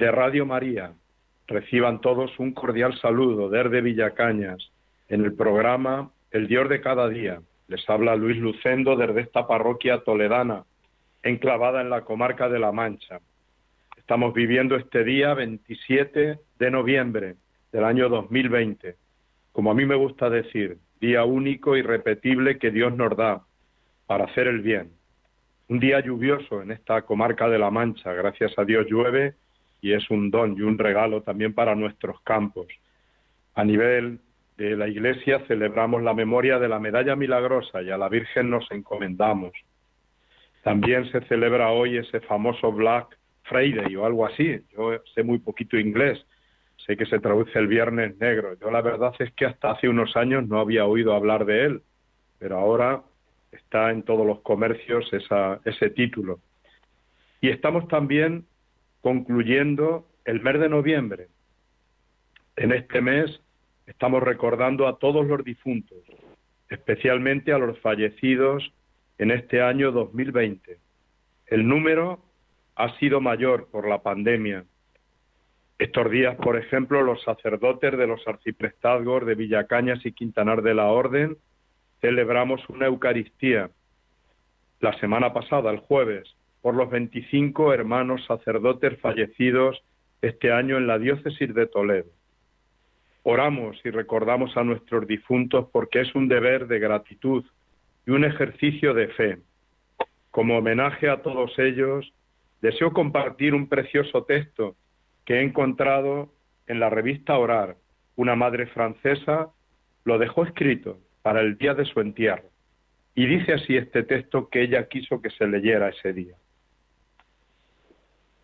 de Radio María, reciban todos un cordial saludo desde Villacañas en el programa El Dios de cada día. Les habla Luis Lucendo desde esta parroquia toledana, enclavada en la comarca de La Mancha. Estamos viviendo este día 27 de noviembre del año 2020, como a mí me gusta decir, día único y repetible que Dios nos da para hacer el bien un día lluvioso en esta comarca de La Mancha. Gracias a Dios llueve y es un don y un regalo también para nuestros campos. A nivel de la Iglesia celebramos la memoria de la medalla milagrosa y a la Virgen nos encomendamos. También se celebra hoy ese famoso Black Friday o algo así. Yo sé muy poquito inglés, sé que se traduce el Viernes Negro. Yo la verdad es que hasta hace unos años no había oído hablar de él, pero ahora está en todos los comercios ese título. Y estamos también concluyendo el mes de noviembre. En este mes estamos recordando a todos los difuntos, especialmente a los fallecidos en este año 2020. El número ha sido mayor por la pandemia. Estos días, por ejemplo, los sacerdotes de los arciprestazgos de Villacañas y Quintanar de la Orden celebramos una Eucaristía la semana pasada, el jueves, por los 25 hermanos sacerdotes fallecidos este año en la diócesis de Toledo. Oramos y recordamos a nuestros difuntos porque es un deber de gratitud y un ejercicio de fe. Como homenaje a todos ellos, deseo compartir un precioso texto que he encontrado en la revista Orar. Una madre francesa lo dejó escrito para el día de su entierro. Y dice así este texto que ella quiso que se leyera ese día.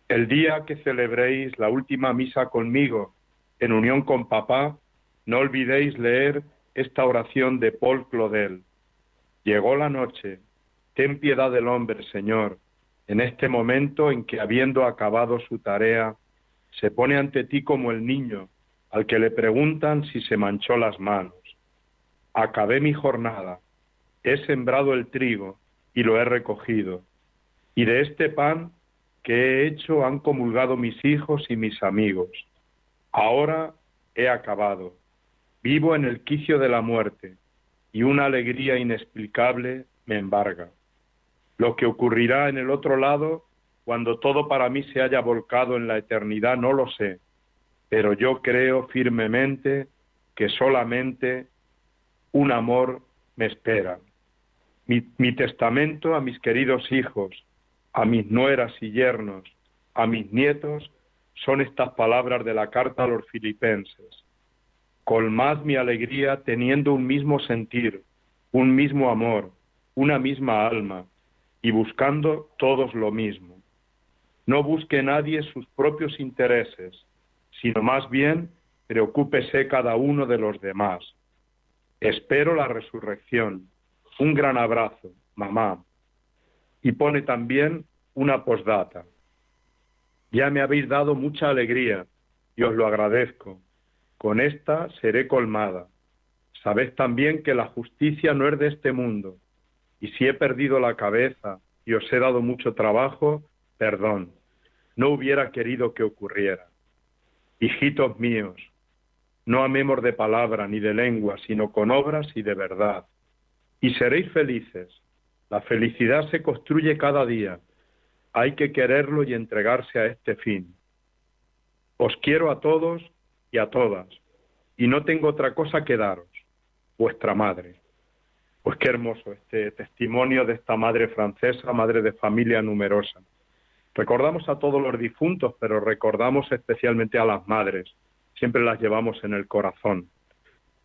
El día que celebréis la última misa conmigo en unión con papá, no olvidéis leer esta oración de Paul Claudel. Llegó la noche, ten piedad del hombre, Señor, en este momento en que, habiendo acabado su tarea, se pone ante ti como el niño al que le preguntan si se manchó las manos acabé mi jornada, he sembrado el trigo y lo he recogido, y de este pan que he hecho han comulgado mis hijos y mis amigos. Ahora he acabado, vivo en el quicio de la muerte, y una alegría inexplicable me embarga. Lo que ocurrirá en el otro lado, cuando todo para mí se haya volcado en la eternidad, no lo sé, pero yo creo firmemente que solamente un amor me espera. Mi, testamento a mis queridos hijos, a mis nueras y yernos, a mis nietos, son estas palabras de la carta a los filipenses. Colmad mi alegría teniendo un mismo sentir, un mismo amor, una misma alma, y buscando todos lo mismo. No busque nadie sus propios intereses, sino más bien preocúpese cada uno de los demás. Espero la resurrección. Un gran abrazo, mamá. Y pone también una posdata. Ya me habéis dado mucha alegría y os lo agradezco. Con esta seré colmada. Sabed también que la justicia no es de este mundo. Y si he perdido la cabeza y os he dado mucho trabajo, perdón. No hubiera querido que ocurriera. Hijitos míos, no amemos de palabra ni de lengua, sino con obras y de verdad. Y seréis felices. La felicidad se construye cada día. Hay que quererlo y entregarse a este fin. Os quiero a todos y a todas, y no tengo otra cosa que daros, vuestra madre. Pues qué hermoso este testimonio de esta madre francesa, madre de familia numerosa. Recordamos a todos los difuntos, pero recordamos especialmente a las madres siempre las llevamos en el corazón.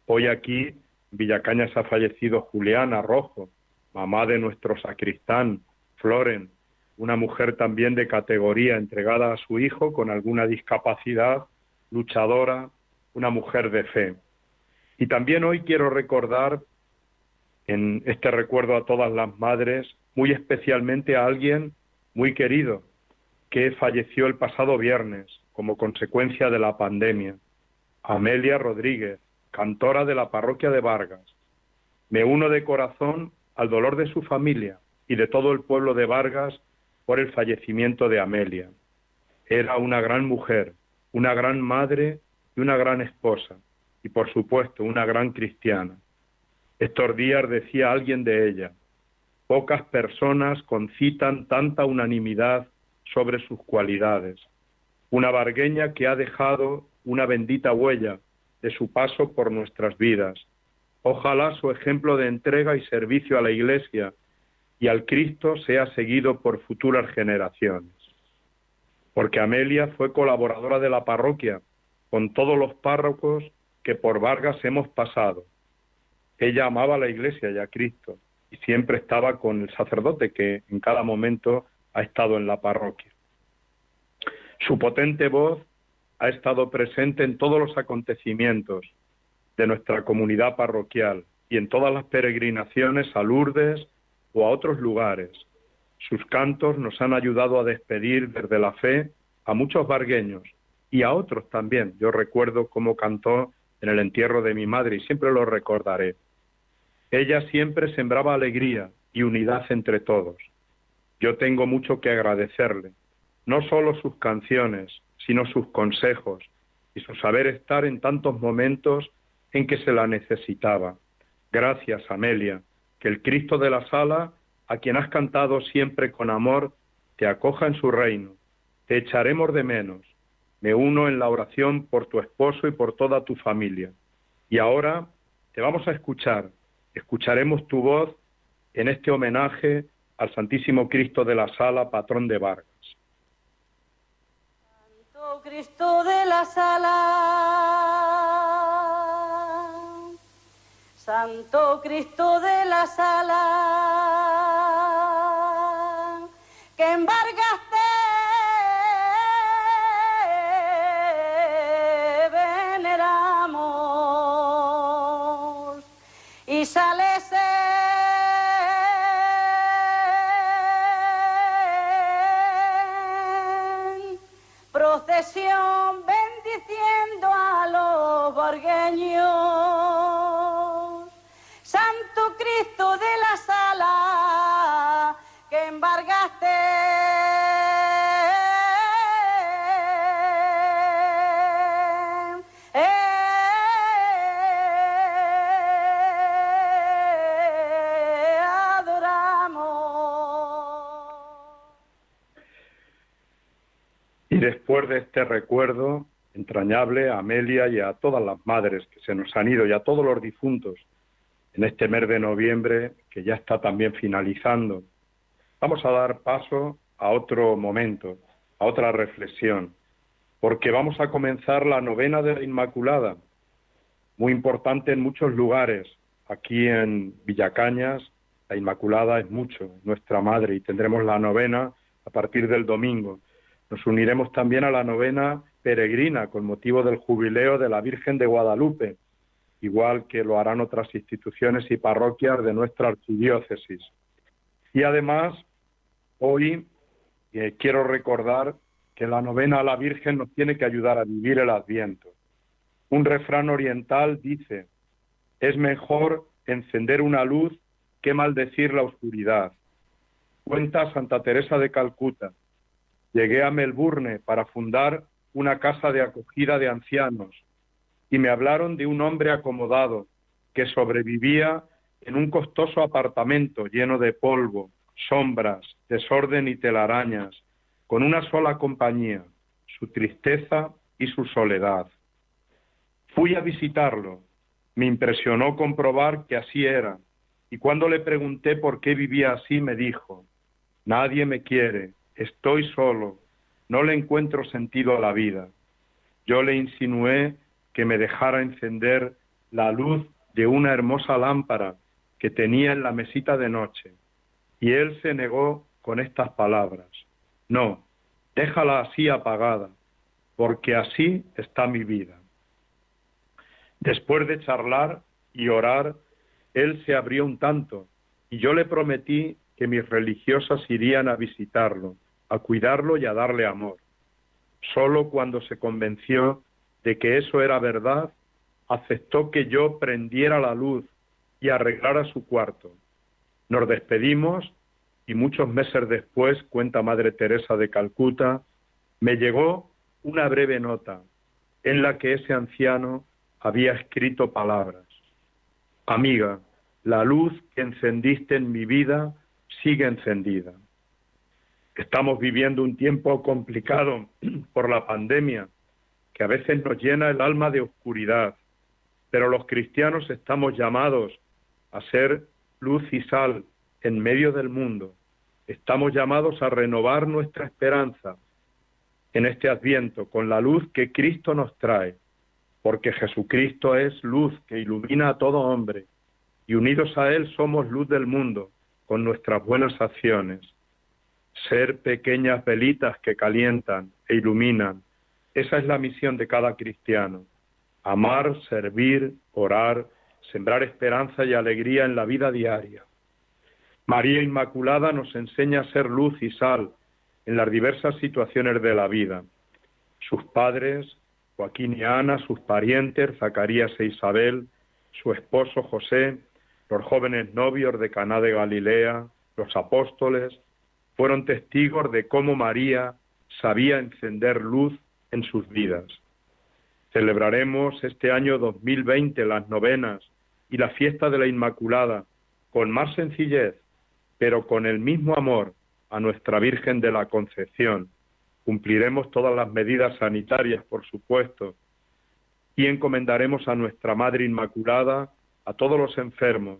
Hoy aquí, en Villacañas ha fallecido Juliana Rojo, mamá de nuestro sacristán, Floren, una mujer también de categoría entregada a su hijo con alguna discapacidad, luchadora, una mujer de fe. Y también hoy quiero recordar en este recuerdo a todas las madres, muy especialmente a alguien muy querido que falleció el pasado viernes como consecuencia de la pandemia, Amelia Rodríguez, cantora de la parroquia de Vargas. Me uno de corazón al dolor de su familia y de todo el pueblo de Vargas por el fallecimiento de Amelia. Era una gran mujer, una gran madre y una gran esposa, y por supuesto una gran cristiana. Estos días decía alguien de ella, pocas personas concitan tanta unanimidad sobre sus cualidades. Una vargueña que ha dejado una bendita huella de su paso por nuestras vidas. Ojalá su ejemplo de entrega y servicio a la Iglesia y al Cristo sea seguido por futuras generaciones. Porque Amelia fue colaboradora de la parroquia con todos los párrocos que por Vargas hemos pasado ella amaba a la iglesia y a Cristo y siempre estaba con el sacerdote que en cada momento ha estado en la parroquia. Su potente voz ha estado presente en todos los acontecimientos de nuestra comunidad parroquial y en todas las peregrinaciones a Lourdes o a otros lugares. Sus cantos nos han ayudado a despedir desde la fe a muchos vargueños y a otros también. Yo recuerdo cómo cantó en el entierro de mi madre y siempre lo recordaré. Ella siempre sembraba alegría y unidad entre todos. Yo tengo mucho que agradecerle, no solo sus canciones, sino sus consejos y su saber estar en tantos momentos en que se la necesitaba. Gracias, Amelia, que el Cristo de la sala, a quien has cantado siempre con amor, te acoja en su reino. Te echaremos de menos. Me uno en la oración por tu esposo y por toda tu familia. Y ahora te vamos a escuchar escucharemos tu voz en este homenaje al Santísimo Cristo de la Sala, patrón de Vargas. Santo Cristo de la Sala, Santo Cristo de la Sala, que en Vargas bendiciendo a los borgueños. Después de este recuerdo entrañable a Amelia y a todas las madres que se nos han ido y a todos los difuntos en este mes de noviembre que ya está también finalizando, vamos a dar paso a otro momento, a otra reflexión, porque vamos a comenzar la novena de la Inmaculada, muy importante en muchos lugares. Aquí en Villacañas, la Inmaculada es mucho, nuestra madre, y tendremos la novena a partir del domingo. Nos uniremos también a la novena peregrina con motivo del jubileo de la Virgen de Guadalupe, igual que lo harán otras instituciones y parroquias de nuestra archidiócesis. Y además, hoy eh, quiero recordar que la novena a la Virgen nos tiene que ayudar a vivir el Adviento. Un refrán oriental dice, es mejor encender una luz que maldecir la oscuridad. Cuenta Santa Teresa de Calcuta, Llegué a Melbourne para fundar una casa de acogida de ancianos y me hablaron de un hombre acomodado que sobrevivía en un costoso apartamento lleno de polvo, sombras, desorden y telarañas, con una sola compañía, su tristeza y su soledad. Fui a visitarlo. Me impresionó comprobar que así era, y cuando le pregunté por qué vivía así, me dijo, Nadie me quiere, Estoy solo, no le encuentro sentido a la vida. Yo le insinué que me dejara encender la luz de una hermosa lámpara que tenía en la mesita de noche, y él se negó con estas palabras. No, déjala así apagada, porque así está mi vida. Después de charlar y orar, él se abrió un tanto y yo le prometí que mis religiosas irían a visitarlo, a cuidarlo y a darle amor. Solo cuando se convenció de que eso era verdad, aceptó que yo prendiera la luz y arreglara su cuarto. Nos despedimos y muchos meses después, cuenta Madre Teresa de Calcuta, me llegó una breve nota en la que ese anciano había escrito palabras. Amiga, la luz que encendiste en mi vida sigue encendida. Estamos viviendo un tiempo complicado por la pandemia, que a veces nos llena el alma de oscuridad, pero los cristianos estamos llamados a ser luz y sal en medio del mundo. Estamos llamados a renovar nuestra esperanza en este adviento con la luz que Cristo nos trae, porque Jesucristo es luz que ilumina a todo hombre, y unidos a Él somos luz del mundo con nuestras buenas acciones. Ser pequeñas velitas que calientan e iluminan, esa es la misión de cada cristiano. Amar, servir, orar, sembrar esperanza y alegría en la vida diaria. María Inmaculada nos enseña a ser luz y sal en las diversas situaciones de la vida. Sus padres, Joaquín y Ana, sus parientes, Zacarías e Isabel, su esposo José, los jóvenes novios de Caná de Galilea, los apóstoles, fueron testigos de cómo María sabía encender luz en sus vidas. Celebraremos este año 2020 las novenas y la fiesta de la Inmaculada con más sencillez, pero con el mismo amor a nuestra Virgen de la Concepción. Cumpliremos todas las medidas sanitarias, por supuesto, y encomendaremos a nuestra Madre Inmaculada, a todos los enfermos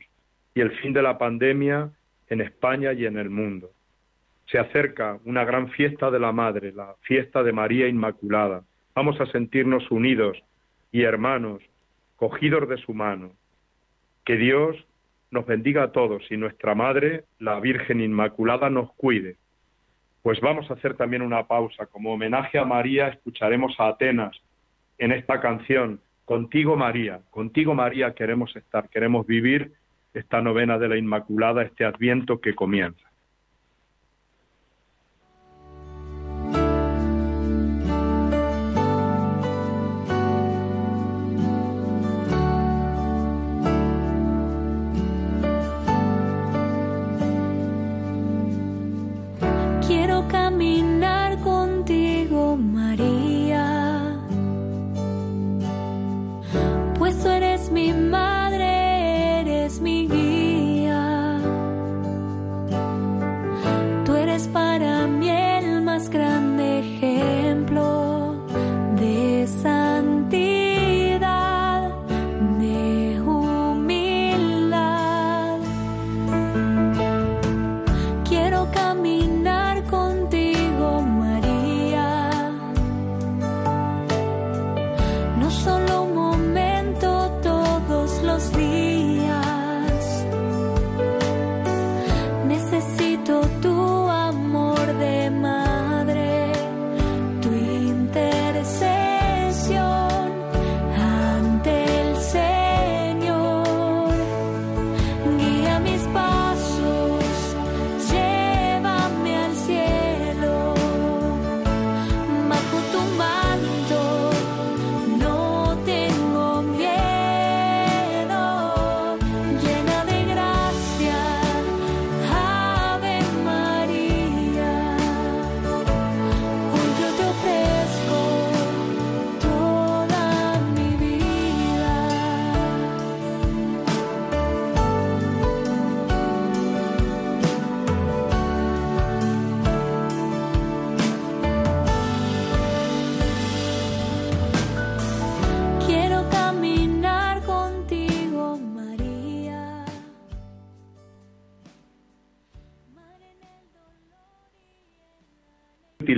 y el fin de la pandemia en España y en el mundo. Se acerca una gran fiesta de la Madre, la fiesta de María Inmaculada. Vamos a sentirnos unidos y hermanos, cogidos de su mano. Que Dios nos bendiga a todos y nuestra Madre, la Virgen Inmaculada, nos cuide. Pues vamos a hacer también una pausa. Como homenaje a María, escucharemos a Atenas en esta canción, Contigo María, contigo María queremos estar, queremos vivir esta novena de la Inmaculada, este adviento que comienza. los días.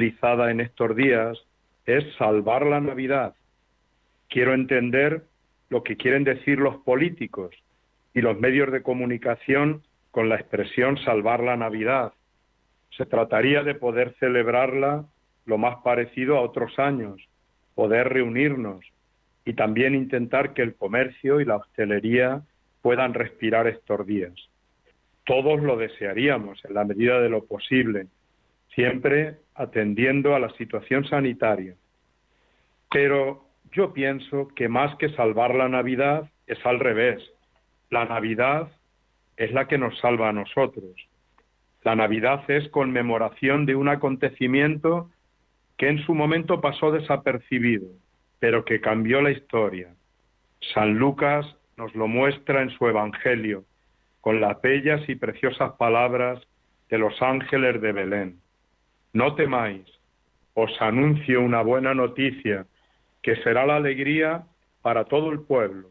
Utilizada en estos días es salvar la Navidad. Quiero entender lo que quieren decir los políticos y los medios de comunicación con la expresión salvar la Navidad. Se trataría de poder celebrarla lo más parecido a otros años, poder reunirnos y también intentar que el comercio y la hostelería puedan respirar estos días. Todos lo desearíamos en la medida de lo posible, siempre atendiendo a la situación sanitaria. Pero yo pienso que más que salvar la Navidad es al revés. La Navidad es la que nos salva a nosotros. La Navidad es conmemoración de un acontecimiento que en su momento pasó desapercibido, pero que cambió la historia. San Lucas nos lo muestra en su Evangelio, con las bellas y preciosas palabras de los ángeles de Belén. No temáis, os anuncio una buena noticia, que será la alegría para todo el pueblo.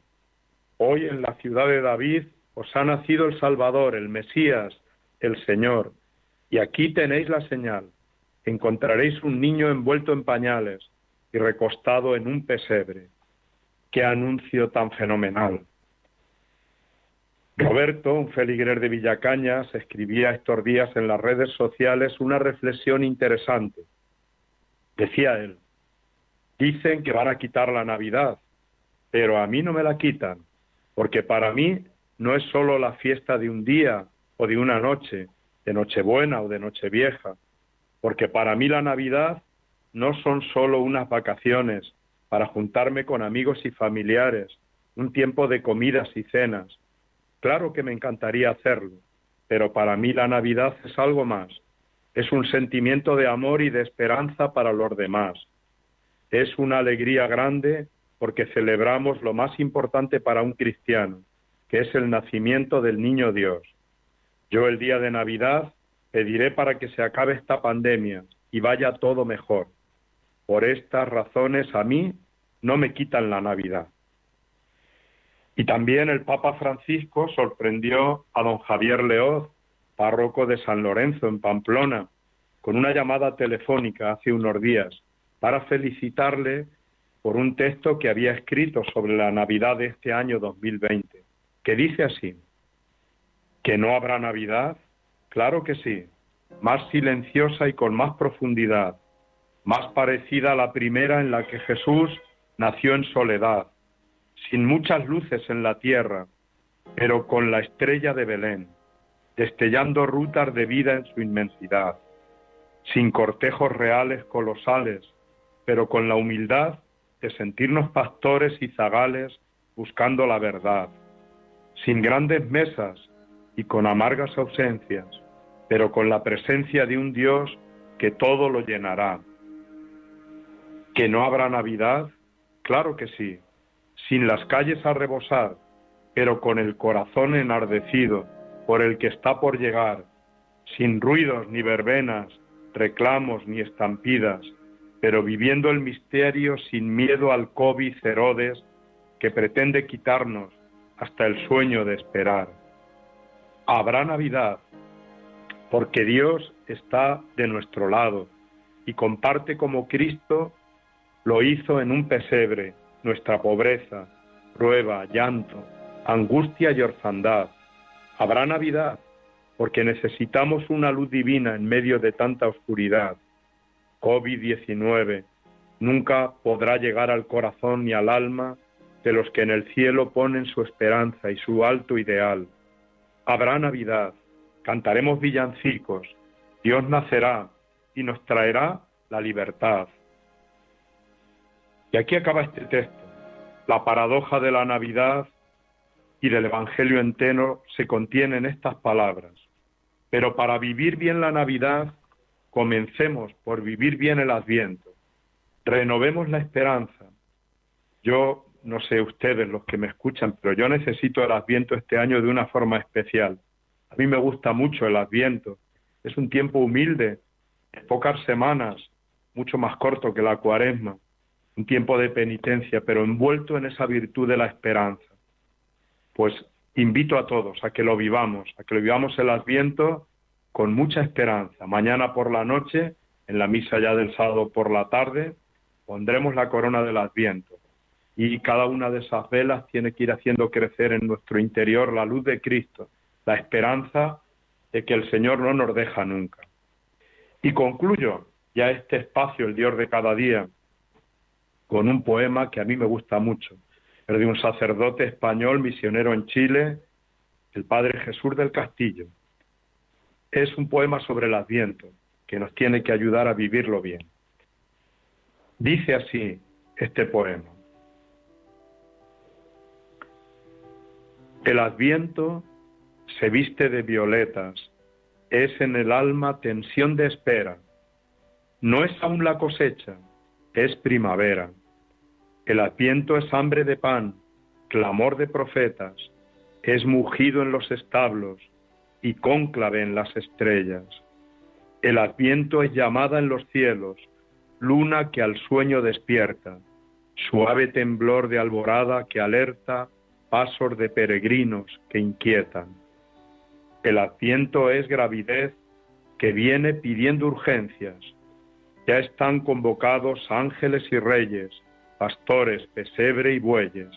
Hoy en la ciudad de David os ha nacido el Salvador, el Mesías, el Señor. Y aquí tenéis la señal. Encontraréis un niño envuelto en pañales y recostado en un pesebre. Qué anuncio tan fenomenal. Roberto, un feligrer de Villacañas, escribía estos días en las redes sociales una reflexión interesante. Decía él, dicen que van a quitar la Navidad, pero a mí no me la quitan, porque para mí no es solo la fiesta de un día o de una noche, de Nochebuena o de Nochevieja, porque para mí la Navidad no son solo unas vacaciones para juntarme con amigos y familiares, un tiempo de comidas y cenas, Claro que me encantaría hacerlo, pero para mí la Navidad es algo más. Es un sentimiento de amor y de esperanza para los demás. Es una alegría grande porque celebramos lo más importante para un cristiano, que es el nacimiento del niño Dios. Yo el día de Navidad pediré para que se acabe esta pandemia y vaya todo mejor. Por estas razones a mí no me quitan la Navidad. Y también el Papa Francisco sorprendió a don Javier Leoz, párroco de San Lorenzo en Pamplona, con una llamada telefónica hace unos días para felicitarle por un texto que había escrito sobre la Navidad de este año 2020, que dice así, ¿que no habrá Navidad? Claro que sí, más silenciosa y con más profundidad, más parecida a la primera en la que Jesús nació en soledad, sin muchas luces en la tierra, pero con la estrella de Belén, destellando rutas de vida en su inmensidad, sin cortejos reales colosales, pero con la humildad de sentirnos pastores y zagales buscando la verdad, sin grandes mesas y con amargas ausencias, pero con la presencia de un Dios que todo lo llenará. ¿Que no habrá Navidad? Claro que sí, sin las calles a rebosar, pero con el corazón enardecido por el que está por llegar, sin ruidos ni verbenas, reclamos ni estampidas, pero viviendo el misterio sin miedo al COVID Herodes que pretende quitarnos hasta el sueño de esperar. Habrá Navidad, porque Dios está de nuestro lado y comparte como Cristo lo hizo en un pesebre nuestra pobreza, prueba, llanto, angustia y orfandad. Habrá Navidad, porque necesitamos una luz divina en medio de tanta oscuridad. COVID-19 nunca podrá llegar al corazón ni al alma de los que en el cielo ponen su esperanza y su alto ideal. Habrá Navidad, cantaremos villancicos, Dios nacerá y nos traerá la libertad. Y aquí acaba este texto. La paradoja de la Navidad y del Evangelio entero se contiene en estas palabras. Pero para vivir bien la Navidad, comencemos por vivir bien el Adviento. Renovemos la esperanza. Yo no sé ustedes los que me escuchan, pero yo necesito el Adviento este año de una forma especial. A mí me gusta mucho el Adviento. Es un tiempo humilde, pocas semanas, mucho más corto que la Cuaresma un tiempo de penitencia, pero envuelto en esa virtud de la esperanza. Pues invito a todos a que lo vivamos, a que lo vivamos el Adviento con mucha esperanza. Mañana por la noche, en la misa ya del sábado por la tarde, pondremos la corona del Adviento. Y cada una de esas velas tiene que ir haciendo crecer en nuestro interior la luz de Cristo, la esperanza de que el Señor no nos deja nunca. Y concluyo ya este espacio, el Dios de cada día, con un poema que a mí me gusta mucho. Es de un sacerdote español misionero en Chile, el padre Jesús del Castillo. Es un poema sobre el Adviento que nos tiene que ayudar a vivirlo bien. Dice así este poema. El Adviento se viste de violetas, es en el alma tensión de espera. No es aún la cosecha, es primavera. El Adviento es hambre de pan, clamor de profetas, es mugido en los establos y cónclave en las estrellas. El Adviento es llamada en los cielos, luna que al sueño despierta, suave temblor de alborada que alerta pasos de peregrinos que inquietan. El Adviento es gravidez que viene pidiendo urgencias. Ya están convocados ángeles y reyes, pastores, pesebre y bueyes.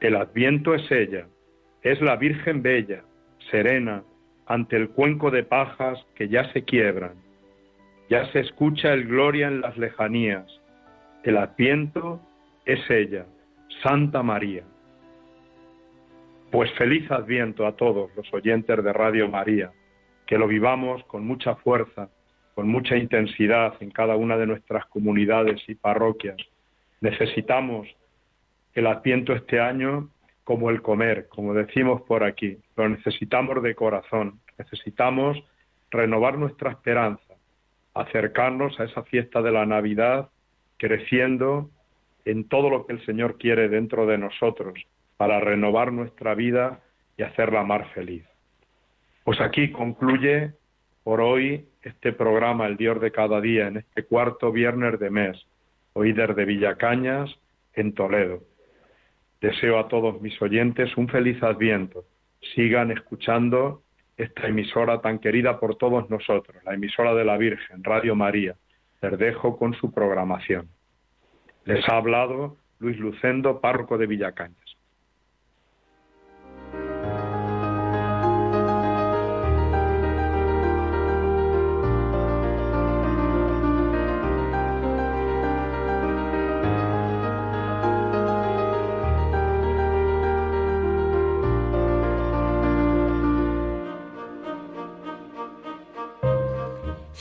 El adviento es ella, es la Virgen bella, serena, ante el cuenco de pajas que ya se quiebran. Ya se escucha el gloria en las lejanías. El adviento es ella, Santa María. Pues feliz adviento a todos los oyentes de Radio María, que lo vivamos con mucha fuerza, con mucha intensidad en cada una de nuestras comunidades y parroquias Necesitamos el Adviento este año como el comer, como decimos por aquí. Lo necesitamos de corazón. Necesitamos renovar nuestra esperanza, acercarnos a esa fiesta de la Navidad, creciendo en todo lo que el Señor quiere dentro de nosotros, para renovar nuestra vida y hacerla más feliz. Pues aquí concluye por hoy este programa, el Dios de cada día, en este cuarto viernes de mes oíder de Villacañas, en Toledo. Deseo a todos mis oyentes un feliz adviento. Sigan escuchando esta emisora tan querida por todos nosotros, la emisora de la Virgen, Radio María. Les dejo con su programación. Les ha hablado Luis Lucendo, párroco de Villacañas.